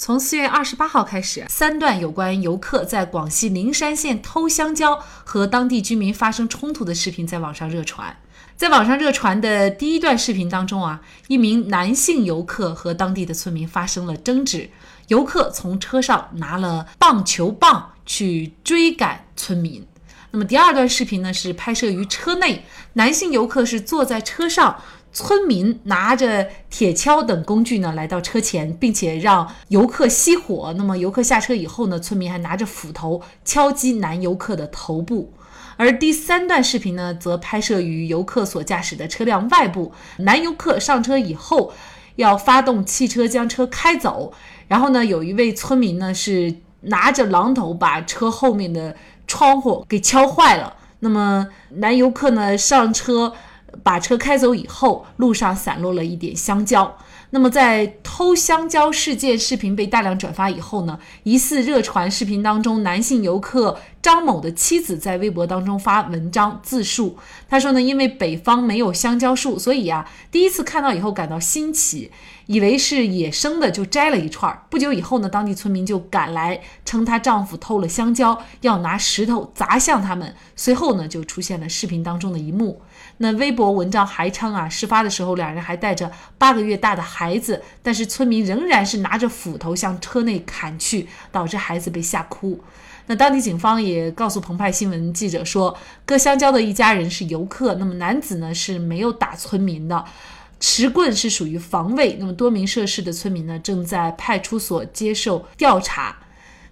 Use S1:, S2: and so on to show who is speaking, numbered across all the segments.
S1: 从四月二十八号开始，三段有关游客在广西灵山县偷香蕉和当地居民发生冲突的视频在网上热传。在网上热传的第一段视频当中啊，一名男性游客和当地的村民发生了争执，游客从车上拿了棒球棒去追赶村民。那么第二段视频呢，是拍摄于车内，男性游客是坐在车上。村民拿着铁锹等工具呢，来到车前，并且让游客熄火。那么游客下车以后呢，村民还拿着斧头敲击男游客的头部。而第三段视频呢，则拍摄于游客所驾驶的车辆外部。男游客上车以后，要发动汽车将车开走。然后呢，有一位村民呢是拿着榔头把车后面的窗户给敲坏了。那么男游客呢上车。把车开走以后，路上散落了一点香蕉。那么，在偷香蕉事件视频被大量转发以后呢，疑似热传视频当中男性游客张某的妻子在微博当中发文章自述，他说呢，因为北方没有香蕉树，所以啊，第一次看到以后感到新奇，以为是野生的，就摘了一串。不久以后呢，当地村民就赶来，称她丈夫偷了香蕉，要拿石头砸向他们。随后呢，就出现了视频当中的一幕。那微博文章还称啊，事发的时候两人还带着八个月大的孩子，但是村民仍然是拿着斧头向车内砍去，导致孩子被吓哭。那当地警方也告诉澎湃新闻记者说，割香蕉的一家人是游客，那么男子呢是没有打村民的，持棍是属于防卫。那么多名涉事的村民呢正在派出所接受调查。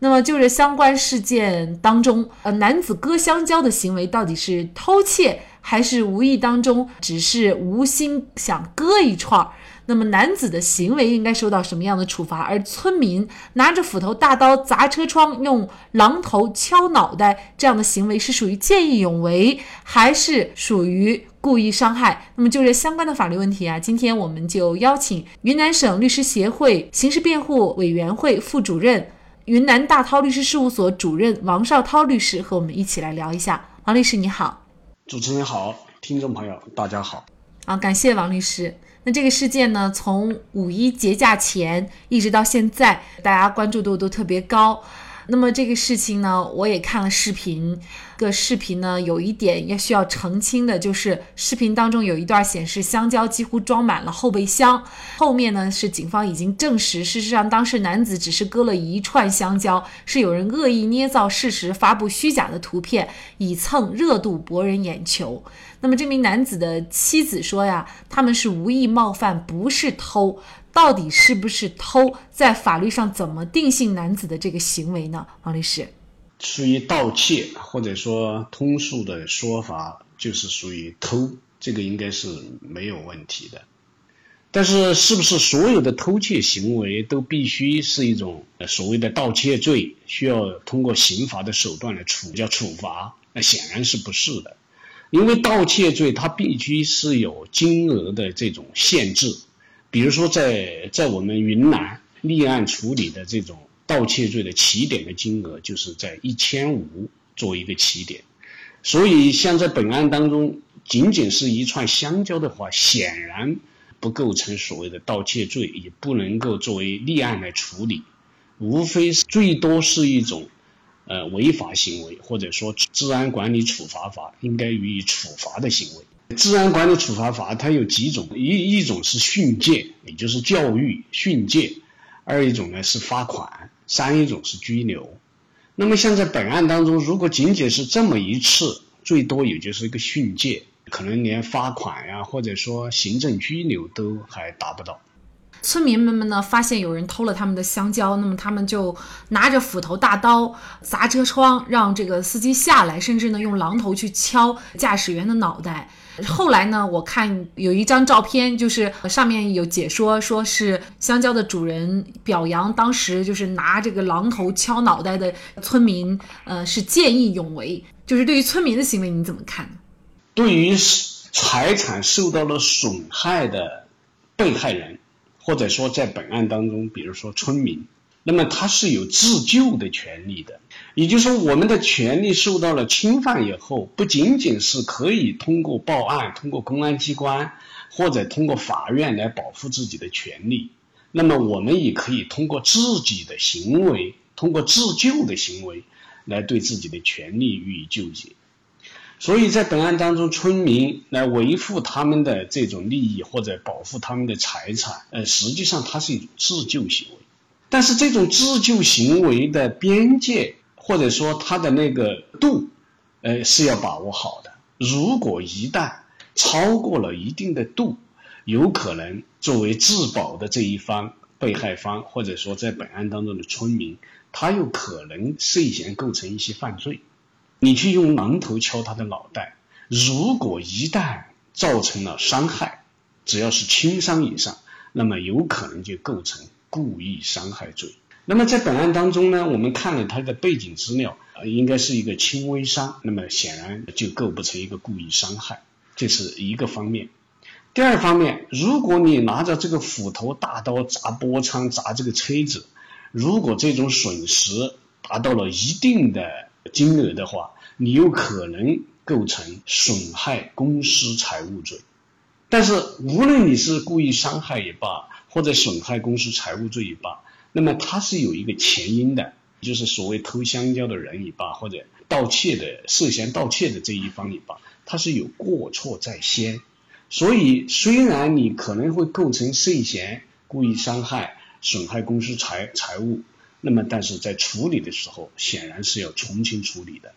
S1: 那么就是相关事件当中，呃，男子割香蕉的行为到底是偷窃？还是无意当中只是无心想割一串儿，那么男子的行为应该受到什么样的处罚？而村民拿着斧头、大刀砸车窗、用榔头敲脑袋这样的行为是属于见义勇为，还是属于故意伤害？那么就这相关的法律问题啊，今天我们就邀请云南省律师协会刑事辩护委员会副主任、云南大韬律师事务所主任王绍涛律师和我们一起来聊一下。王律师你好。
S2: 主持人好，听众朋友大家好，
S1: 啊，感谢王律师。那这个事件呢，从五一节假前一直到现在，大家关注度都特别高。那么这个事情呢，我也看了视频。个视频呢，有一点要需要澄清的，就是视频当中有一段显示香蕉几乎装满了后备箱。后面呢是警方已经证实，事实上当时男子只是割了一串香蕉，是有人恶意捏造事实，发布虚假的图片，以蹭热度博人眼球。那么这名男子的妻子说呀，他们是无意冒犯，不是偷。到底是不是偷？在法律上怎么定性男子的这个行为呢？王律师，
S2: 属于盗窃，或者说通俗的说法就是属于偷，这个应该是没有问题的。但是，是不是所有的偷窃行为都必须是一种所谓的盗窃罪，需要通过刑法的手段来处叫处罚？那显然是不是的，因为盗窃罪它必须是有金额的这种限制。比如说，在在我们云南立案处理的这种盗窃罪的起点的金额，就是在一千五作为一个起点，所以像在本案当中，仅仅是一串香蕉的话，显然不构成所谓的盗窃罪，也不能够作为立案来处理，无非是最多是一种呃违法行为，或者说治安管理处罚法应该予以处罚的行为。治安管理处罚法它有几种，一一种是训诫，也就是教育训诫；二一种呢是罚款；三一种是拘留。那么像在本案当中，如果仅仅是这么一次，最多也就是一个训诫，可能连罚款呀，或者说行政拘留都还达不到。
S1: 村民们们呢发现有人偷了他们的香蕉，那么他们就拿着斧头、大刀砸车窗，让这个司机下来，甚至呢用榔头去敲驾驶员的脑袋。后来呢？我看有一张照片，就是上面有解说，说是香蕉的主人表扬当时就是拿这个榔头敲脑袋的村民，呃，是见义勇为。就是对于村民的行为你怎么看？
S2: 对于财产受到了损害的被害人，或者说在本案当中，比如说村民，那么他是有自救的权利的。也就是说，我们的权利受到了侵犯以后，不仅仅是可以通过报案、通过公安机关或者通过法院来保护自己的权利，那么我们也可以通过自己的行为，通过自救的行为来对自己的权利予以救济。所以在本案当中，村民来维护他们的这种利益或者保护他们的财产，呃，实际上它是一种自救行为。但是这种自救行为的边界。或者说它的那个度，呃是要把握好的。如果一旦超过了一定的度，有可能作为自保的这一方被害方，或者说在本案当中的村民，他有可能涉嫌构成一些犯罪。你去用榔头敲他的脑袋，如果一旦造成了伤害，只要是轻伤以上，那么有可能就构成故意伤害罪。那么在本案当中呢，我们看了他的背景资料，呃，应该是一个轻微伤，那么显然就构不成一个故意伤害，这是一个方面。第二方面，如果你拿着这个斧头、大刀砸波仓、砸这个车子，如果这种损失达到了一定的金额的话，你有可能构成损害公司财物罪。但是无论你是故意伤害也罢，或者损害公司财物罪也罢，那么它是有一个前因的，就是所谓偷香蕉的人也罢，或者盗窃的涉嫌盗窃的这一方也罢，他是有过错在先，所以虽然你可能会构成涉嫌故意伤害、损害公司财财物，那么但是在处理的时候，显然是要从轻处理的。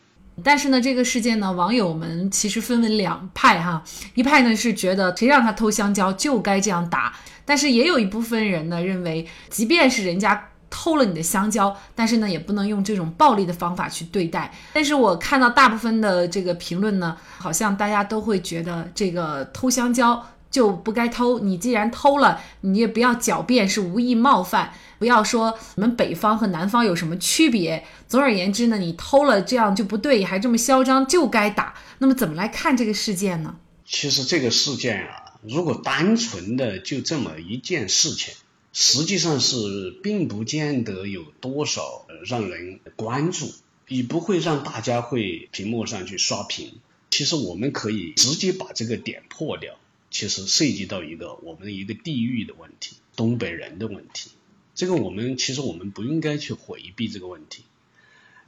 S1: 但是呢，这个事件呢，网友们其实分为两派哈，一派呢是觉得谁让他偷香蕉就该这样打。但是也有一部分人呢认为，即便是人家偷了你的香蕉，但是呢也不能用这种暴力的方法去对待。但是我看到大部分的这个评论呢，好像大家都会觉得这个偷香蕉就不该偷。你既然偷了，你也不要狡辩是无意冒犯，不要说我们北方和南方有什么区别。总而言之呢，你偷了这样就不对，还这么嚣张，就该打。那么怎么来看这个事件呢？
S2: 其实这个事件啊。如果单纯的就这么一件事情，实际上是并不见得有多少让人关注，也不会让大家会屏幕上去刷屏。其实我们可以直接把这个点破掉。其实涉及到一个我们一个地域的问题，东北人的问题。这个我们其实我们不应该去回避这个问题，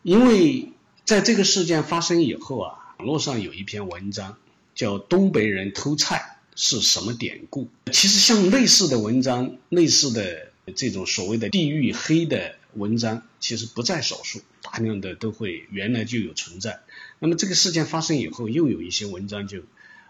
S2: 因为在这个事件发生以后啊，网络上有一篇文章叫《东北人偷菜》。是什么典故？其实像类似的文章，类似的这种所谓的地域黑的文章，其实不在少数，大量的都会原来就有存在。那么这个事件发生以后，又有一些文章就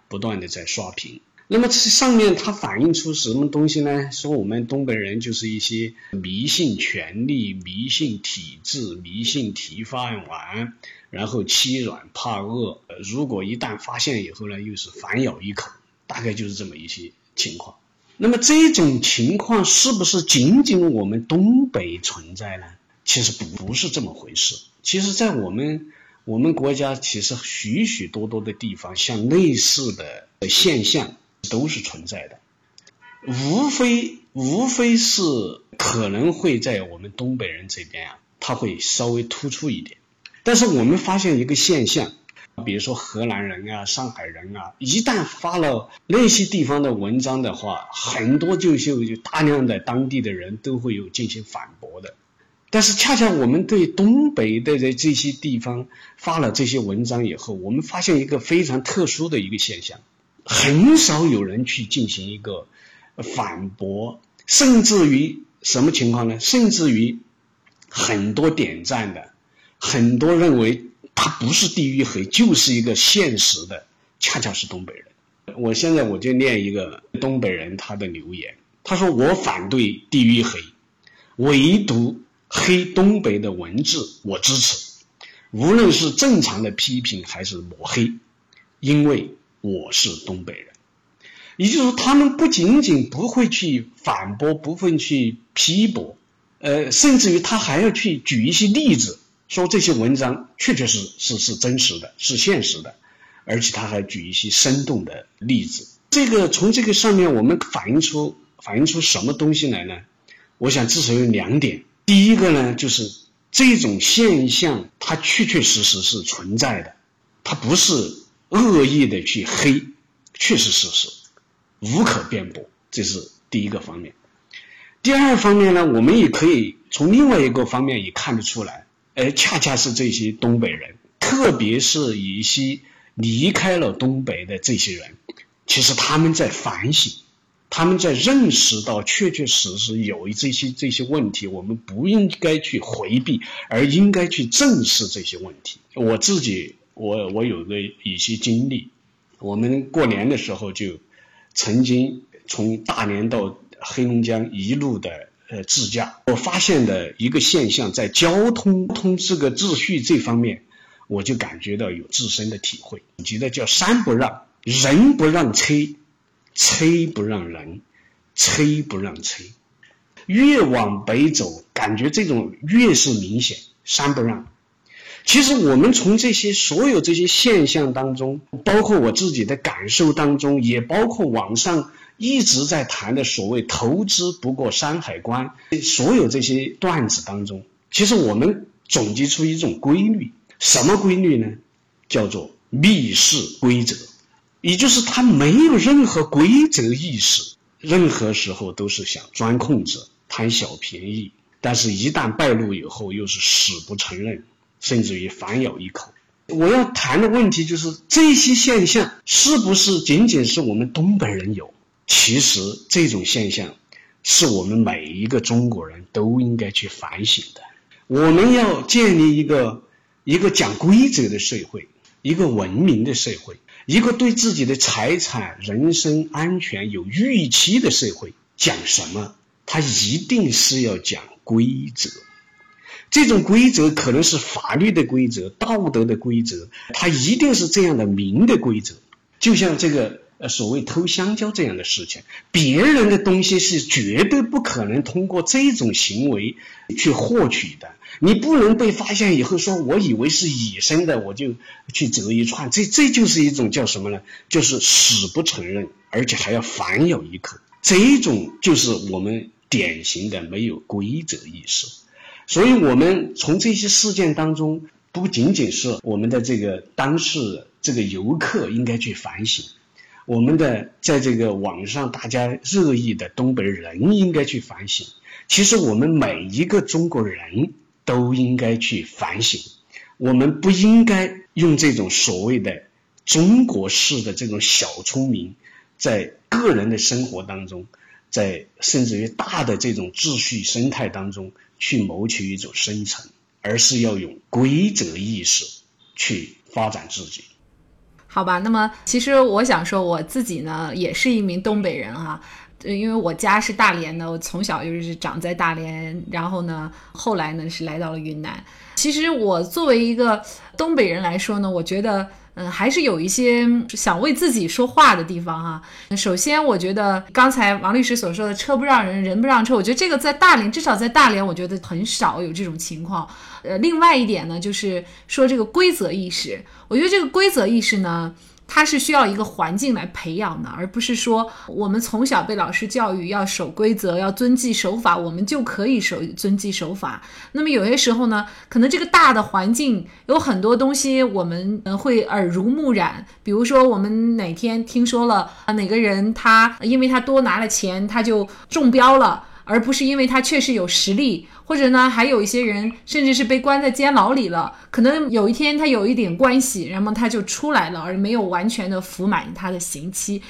S2: 不断的在刷屏。那么这上面它反映出什么东西呢？说我们东北人就是一些迷信权力、迷信体制、迷信提饭碗，然后欺软怕恶。如果一旦发现以后呢，又是反咬一口。大概就是这么一些情况。那么这种情况是不是仅仅我们东北存在呢？其实不是这么回事。其实，在我们我们国家，其实许许多多的地方，像类似的现象都是存在的。无非无非是可能会在我们东北人这边啊，它会稍微突出一点。但是我们发现一个现象。比如说河南人啊、上海人啊，一旦发了那些地方的文章的话，很多就就就大量的当地的人都会有进行反驳的。但是恰恰我们对东北的这这些地方发了这些文章以后，我们发现一个非常特殊的一个现象，很少有人去进行一个反驳，甚至于什么情况呢？甚至于很多点赞的，很多认为。他不是地域黑，就是一个现实的，恰恰是东北人。我现在我就念一个东北人他的留言，他说：“我反对地域黑，唯独黑东北的文字我支持，无论是正常的批评还是抹黑，因为我是东北人。”也就是说，他们不仅仅不会去反驳，不会去批驳，呃，甚至于他还要去举一些例子。说这些文章确确实实是真实的，是现实的，而且他还举一些生动的例子。这个从这个上面我们反映出反映出什么东西来呢？我想至少有两点。第一个呢，就是这种现象它确确实实是存在的，它不是恶意的去黑，确实实无可辩驳。这是第一个方面。第二方面呢，我们也可以从另外一个方面也看得出来。哎恰恰是这些东北人，特别是一些离开了东北的这些人，其实他们在反省，他们在认识到确确实实有这些这些问题，我们不应该去回避，而应该去正视这些问题。我自己，我我有个一些经历，我们过年的时候就曾经从大连到黑龙江一路的。呃，自驾，我发现的一个现象，在交通通这个秩序这方面，我就感觉到有自身的体会。我觉得叫山不让，人不让车，车不让人，车不让车。越往北走，感觉这种越是明显，山不让。其实我们从这些所有这些现象当中，包括我自己的感受当中，也包括网上。一直在谈的所谓“投资不过山海关”，所有这些段子当中，其实我们总结出一种规律，什么规律呢？叫做密室规则，也就是他没有任何规则意识，任何时候都是想钻空子、贪小便宜，但是一旦败露以后，又是死不承认，甚至于反咬一口。我要谈的问题就是，这些现象是不是仅仅是我们东北人有？其实这种现象是我们每一个中国人都应该去反省的。我们要建立一个一个讲规则的社会，一个文明的社会，一个对自己的财产、人身安全有预期的社会。讲什么？它一定是要讲规则。这种规则可能是法律的规则、道德的规则，它一定是这样的明的规则。就像这个。呃，所谓偷香蕉这样的事情，别人的东西是绝对不可能通过这种行为去获取的。你不能被发现以后说，我以为是野生的，我就去折一串，这这就是一种叫什么呢？就是死不承认，而且还要反咬一口。这种就是我们典型的没有规则意识。所以，我们从这些事件当中，不仅仅是我们的这个当事这个游客应该去反省。我们的在这个网上大家热议的东北人应该去反省，其实我们每一个中国人都应该去反省，我们不应该用这种所谓的中国式的这种小聪明，在个人的生活当中，在甚至于大的这种秩序生态当中去谋取一种生存，而是要用规则意识去发展自己。
S1: 好吧，那么其实我想说，我自己呢也是一名东北人哈，因为我家是大连的，我从小就是长在大连，然后呢，后来呢是来到了云南。其实我作为一个东北人来说呢，我觉得。嗯，还是有一些想为自己说话的地方哈。首先，我觉得刚才王律师所说的“车不让人，人不让车”，我觉得这个在大连，至少在大连，我觉得很少有这种情况。呃，另外一点呢，就是说这个规则意识，我觉得这个规则意识呢。它是需要一个环境来培养的，而不是说我们从小被老师教育要守规则、要遵纪守法，我们就可以守遵纪守法。那么有些时候呢，可能这个大的环境有很多东西我们会耳濡目染，比如说我们哪天听说了哪个人他因为他多拿了钱他就中标了。而不是因为他确实有实力，或者呢，还有一些人甚至是被关在监牢里了，可能有一天他有一点关系，然后他就出来了，而没有完全的服满他的刑期，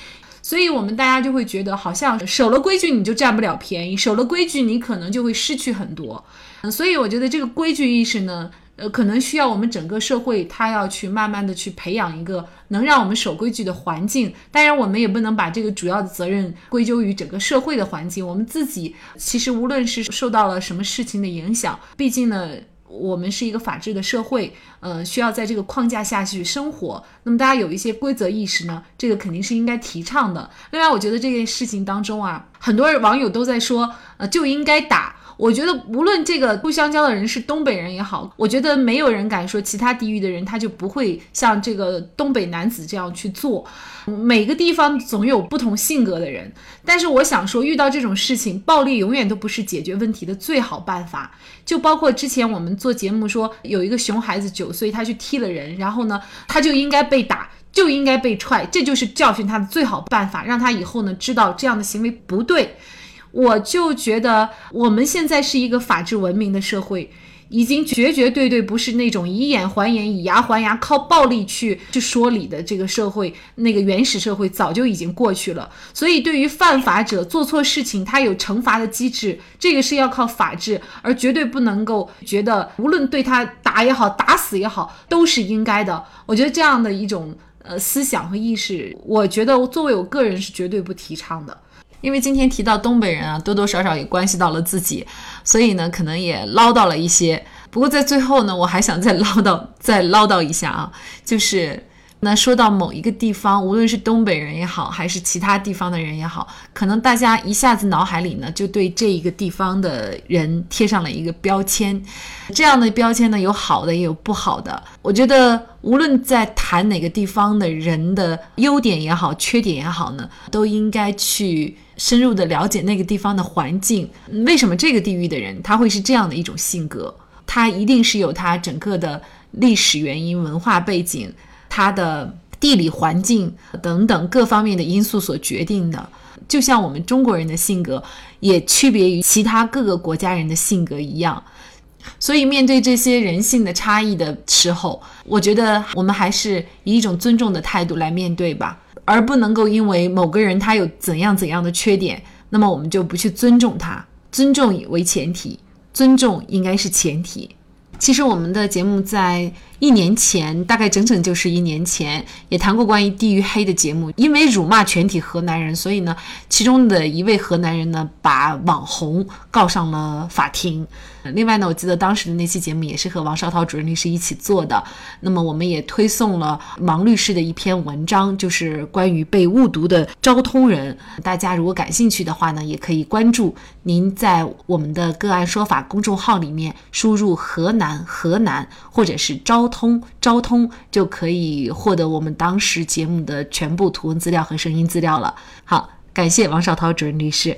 S1: 所以我们大家就会觉得，好像守了规矩你就占不了便宜，守了规矩你可能就会失去很多，嗯，所以我觉得这个规矩意识呢。呃，可能需要我们整个社会，它要去慢慢的去培养一个能让我们守规矩的环境。当然，我们也不能把这个主要的责任归咎于整个社会的环境。我们自己其实无论是受到了什么事情的影响，毕竟呢，我们是一个法治的社会，呃，需要在这个框架下去生活。那么大家有一些规则意识呢，这个肯定是应该提倡的。另外，我觉得这件事情当中啊，很多网友都在说，呃，就应该打。我觉得无论这个不相交的人是东北人也好，我觉得没有人敢说其他地域的人他就不会像这个东北男子这样去做。每个地方总有不同性格的人，但是我想说，遇到这种事情，暴力永远都不是解决问题的最好办法。就包括之前我们做节目说，有一个熊孩子九岁，他去踢了人，然后呢，他就应该被打，就应该被踹，这就是教训他的最好办法，让他以后呢知道这样的行为不对。我就觉得我们现在是一个法治文明的社会。已经绝绝对对不是那种以眼还眼、以牙还牙、靠暴力去去说理的这个社会，那个原始社会早就已经过去了。所以，对于犯法者做错事情，他有惩罚的机制，这个是要靠法治，而绝对不能够觉得无论对他打也好、打死也好，都是应该的。我觉得这样的一种呃思想和意识，我觉得作为我个人是绝对不提倡的。因为今天提到东北人啊，多多少少也关系到了自己，所以呢，可能也唠叨了一些。不过在最后呢，我还想再唠叨，再唠叨一下啊，就是。那说到某一个地方，无论是东北人也好，还是其他地方的人也好，可能大家一下子脑海里呢就对这一个地方的人贴上了一个标签。这样的标签呢，有好的也有不好的。我觉得无论在谈哪个地方的人的优点也好，缺点也好呢，都应该去深入的了解那个地方的环境。为什么这个地域的人他会是这样的一种性格？他一定是有他整个的历史原因、文化背景。它的地理环境等等各方面的因素所决定的，就像我们中国人的性格也区别于其他各个国家人的性格一样。所以，面对这些人性的差异的时候，我觉得我们还是以一种尊重的态度来面对吧，而不能够因为某个人他有怎样怎样的缺点，那么我们就不去尊重他。尊重为前提，尊重应该是前提。其实我们的节目在。一年前，大概整整就是一年前，也谈过关于地域黑的节目。因为辱骂全体河南人，所以呢，其中的一位河南人呢，把网红告上了法庭。另外呢，我记得当时的那期节目也是和王绍涛主任律师一起做的。那么，我们也推送了王律师的一篇文章，就是关于被误读的昭通人。大家如果感兴趣的话呢，也可以关注。您在我们的个案说法公众号里面输入“河南”“河南”或者是“昭”。通招通就可以获得我们当时节目的全部图文资料和声音资料了。好，感谢王绍涛主任律师。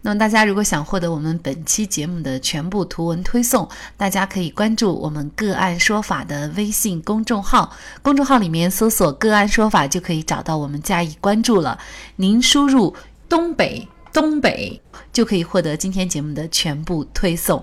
S1: 那么大家如果想获得我们本期节目的全部图文推送，大家可以关注我们个案说法的微信公众号，公众号里面搜索“个案说法”就可以找到我们加以关注了。您输入“东北东北”就可以获得今天节目的全部推送。